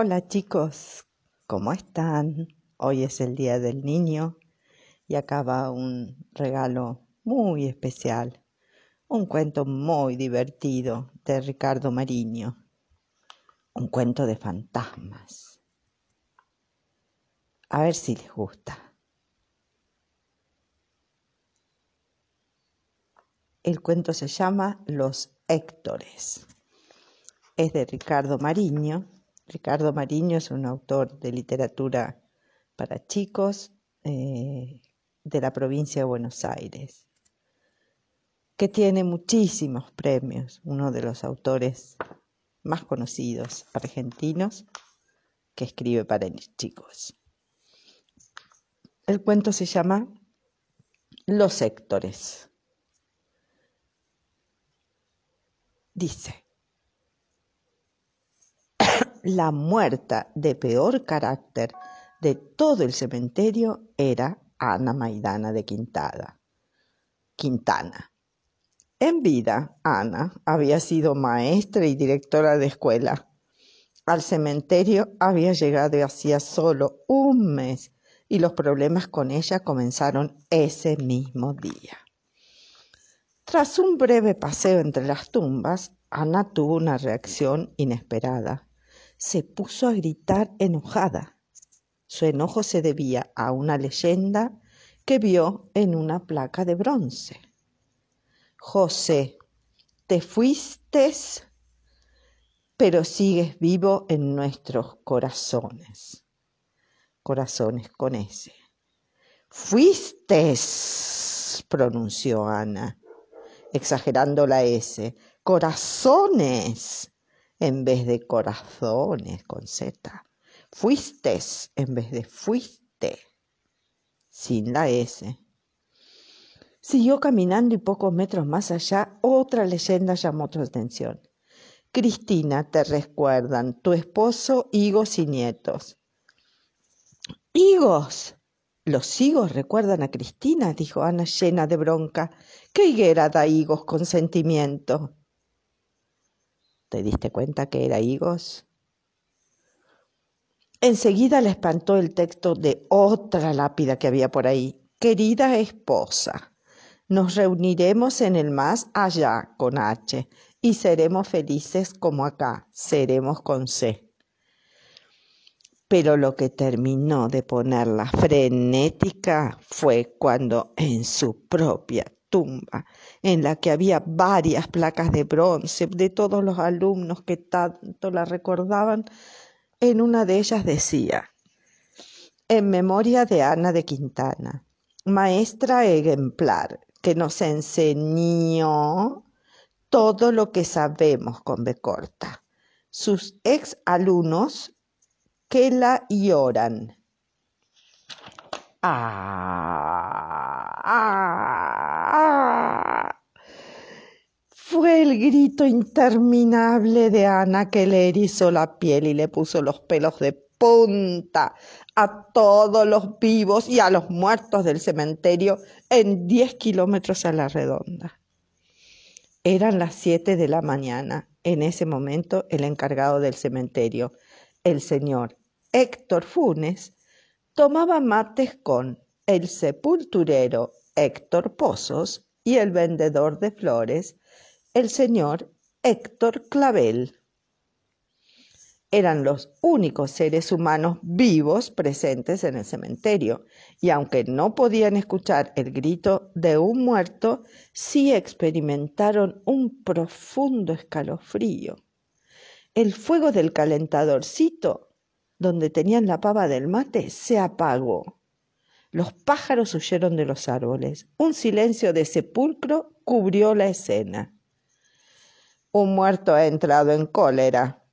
Hola chicos, ¿cómo están? Hoy es el Día del Niño y acaba un regalo muy especial, un cuento muy divertido de Ricardo Mariño, un cuento de fantasmas. A ver si les gusta. El cuento se llama Los Héctores. Es de Ricardo Mariño. Ricardo Mariño es un autor de literatura para chicos eh, de la provincia de Buenos Aires, que tiene muchísimos premios, uno de los autores más conocidos argentinos que escribe para chicos. El cuento se llama Los Héctores. dice, la muerta de peor carácter de todo el cementerio era Ana Maidana de Quintada, Quintana. En vida, Ana había sido maestra y directora de escuela. Al cementerio había llegado hacía solo un mes y los problemas con ella comenzaron ese mismo día. Tras un breve paseo entre las tumbas, Ana tuvo una reacción inesperada. Se puso a gritar enojada. Su enojo se debía a una leyenda que vio en una placa de bronce. José, te fuiste, pero sigues vivo en nuestros corazones. Corazones con ese. Fuiste, pronunció Ana exagerando la S, corazones en vez de corazones con Z, fuistes en vez de fuiste, sin la S. Siguió caminando y pocos metros más allá otra leyenda llamó su atención. Cristina, te recuerdan, tu esposo, higos y nietos. ¿Higos? Los higos recuerdan a Cristina, dijo Ana llena de bronca. ¿Qué higuera da higos con sentimiento? ¿Te diste cuenta que era higos? Enseguida le espantó el texto de otra lápida que había por ahí. Querida esposa, nos reuniremos en el más allá con H y seremos felices como acá, seremos con C pero lo que terminó de ponerla frenética fue cuando en su propia tumba, en la que había varias placas de bronce de todos los alumnos que tanto la recordaban, en una de ellas decía, en memoria de Ana de Quintana, maestra ejemplar, que nos enseñó todo lo que sabemos con B corta. Sus ex alumnos que la lloran. Ah, ah, Fue el grito interminable de Ana que le erizó la piel y le puso los pelos de punta a todos los vivos y a los muertos del cementerio en diez kilómetros a la redonda. Eran las siete de la mañana. En ese momento el encargado del cementerio, el señor Héctor Funes tomaba mates con el sepulturero Héctor Pozos y el vendedor de flores, el señor Héctor Clavel. Eran los únicos seres humanos vivos presentes en el cementerio, y aunque no podían escuchar el grito de un muerto, sí experimentaron un profundo escalofrío. El fuego del calentadorcito donde tenían la pava del mate, se apagó. Los pájaros huyeron de los árboles. Un silencio de sepulcro cubrió la escena. Un muerto ha entrado en cólera,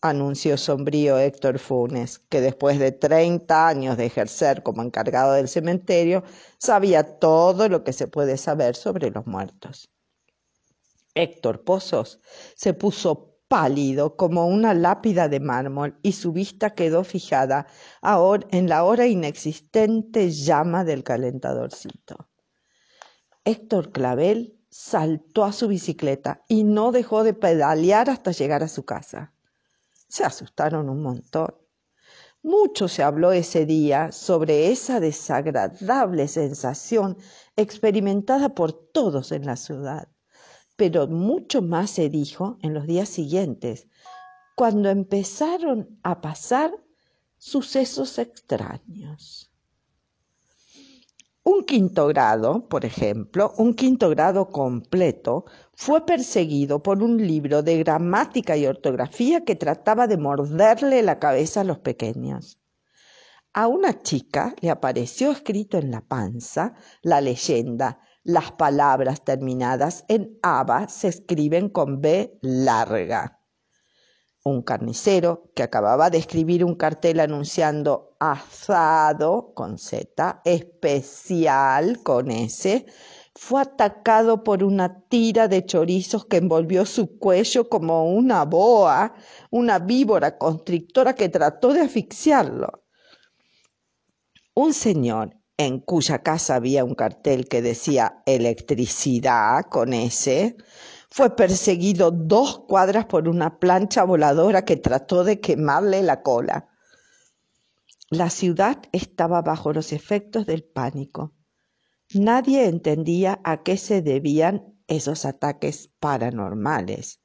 anunció sombrío Héctor Funes, que después de treinta años de ejercer como encargado del cementerio, sabía todo lo que se puede saber sobre los muertos. Héctor Pozos se puso pálido como una lápida de mármol y su vista quedó fijada en la hora inexistente llama del calentadorcito. Héctor Clavel saltó a su bicicleta y no dejó de pedalear hasta llegar a su casa. se asustaron un montón. Mucho se habló ese día sobre esa desagradable sensación experimentada por todos en la ciudad, pero mucho más se dijo en los días siguientes, cuando empezaron a pasar sucesos extraños. Un quinto grado, por ejemplo, un quinto grado completo, fue perseguido por un libro de gramática y ortografía que trataba de morderle la cabeza a los pequeños. A una chica le apareció escrito en la panza la leyenda las palabras terminadas en aba se escriben con B larga un carnicero que acababa de escribir un cartel anunciando asado con Z, especial con S, fue atacado por una tira de chorizos que envolvió su cuello como una boa, una víbora constrictora que trató de asfixiarlo. Un señor en cuya casa había un cartel que decía electricidad con S, fue perseguido dos cuadras por una plancha voladora que trató de quemarle la cola. La ciudad estaba bajo los efectos del pánico. Nadie entendía a qué se debían esos ataques paranormales.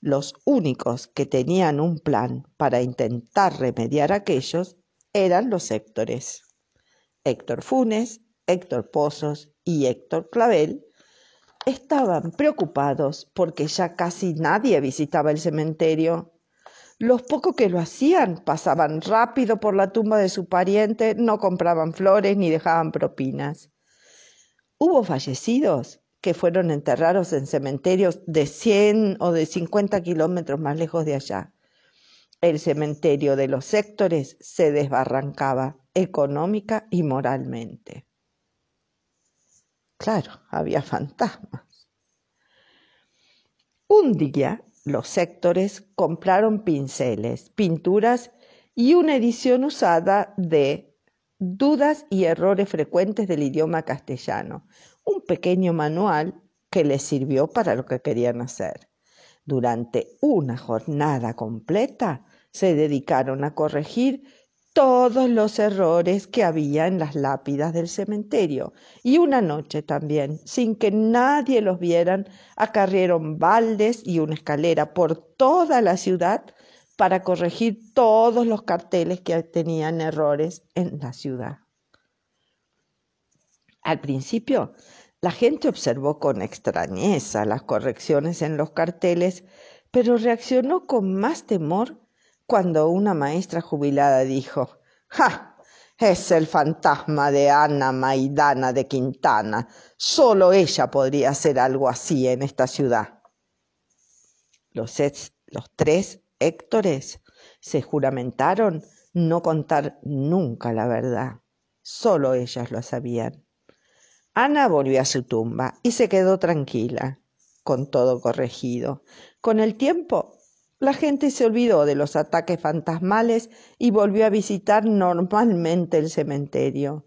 Los únicos que tenían un plan para intentar remediar aquellos eran los Héctores. Héctor Funes, Héctor Pozos y Héctor Clavel estaban preocupados porque ya casi nadie visitaba el cementerio. Los pocos que lo hacían pasaban rápido por la tumba de su pariente, no compraban flores ni dejaban propinas. Hubo fallecidos que fueron enterrados en cementerios de 100 o de 50 kilómetros más lejos de allá. El cementerio de los sectores se desbarrancaba económica y moralmente. Claro, había fantasmas. Un día los sectores compraron pinceles, pinturas y una edición usada de Dudas y errores frecuentes del idioma castellano, un pequeño manual que les sirvió para lo que querían hacer. Durante una jornada completa se dedicaron a corregir todos los errores que había en las lápidas del cementerio. Y una noche también, sin que nadie los vieran, acarrieron baldes y una escalera por toda la ciudad para corregir todos los carteles que tenían errores en la ciudad. Al principio, la gente observó con extrañeza las correcciones en los carteles, pero reaccionó con más temor cuando una maestra jubilada dijo, ¡Ja! Es el fantasma de Ana Maidana de Quintana. Solo ella podría hacer algo así en esta ciudad. Los, los tres Héctores se juramentaron no contar nunca la verdad. Solo ellas lo sabían. Ana volvió a su tumba y se quedó tranquila, con todo corregido. Con el tiempo la gente se olvidó de los ataques fantasmales y volvió a visitar normalmente el cementerio.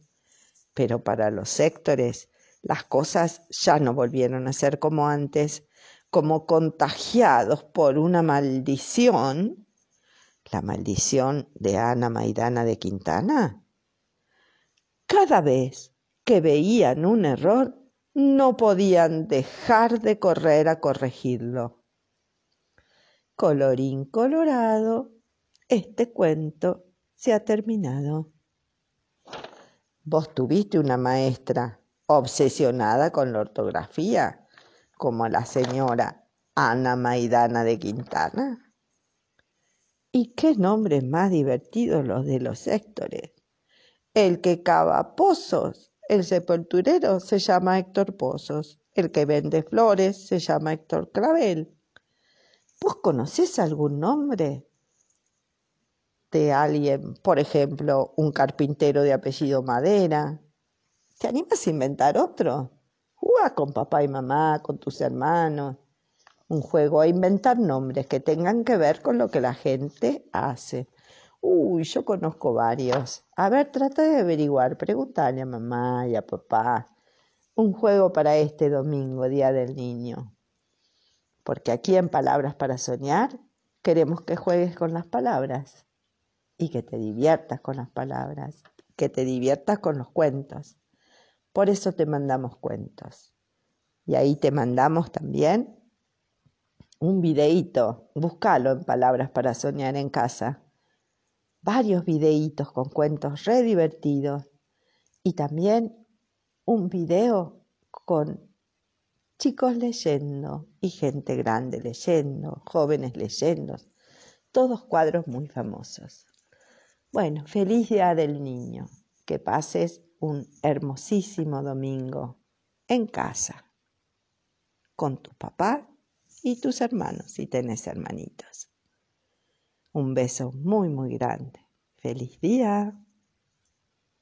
Pero para los sectores las cosas ya no volvieron a ser como antes, como contagiados por una maldición, la maldición de Ana Maidana de Quintana. Cada vez que veían un error, no podían dejar de correr a corregirlo. Colorín colorado, este cuento se ha terminado. ¿Vos tuviste una maestra obsesionada con la ortografía, como la señora Ana Maidana de Quintana? ¿Y qué nombres más divertidos los de los Héctores? El que cava pozos, el sepulturero se llama Héctor Pozos, el que vende flores se llama Héctor Clavel, ¿Vos conocés algún nombre de alguien, por ejemplo, un carpintero de apellido Madera? ¿Te animas a inventar otro? Juega con papá y mamá, con tus hermanos. Un juego a inventar nombres que tengan que ver con lo que la gente hace. Uy, yo conozco varios. A ver, trata de averiguar, pregúntale a mamá y a papá. Un juego para este domingo, Día del Niño porque aquí en Palabras para Soñar queremos que juegues con las palabras y que te diviertas con las palabras, que te diviertas con los cuentos. Por eso te mandamos cuentos. Y ahí te mandamos también un videíto, búscalo en Palabras para Soñar en Casa. Varios videitos con cuentos re divertidos y también un video con chicos leyendo y gente grande leyendo, jóvenes leyendo, todos cuadros muy famosos. Bueno, feliz día del niño, que pases un hermosísimo domingo en casa, con tu papá y tus hermanos, si tenés hermanitos. Un beso muy, muy grande. Feliz día.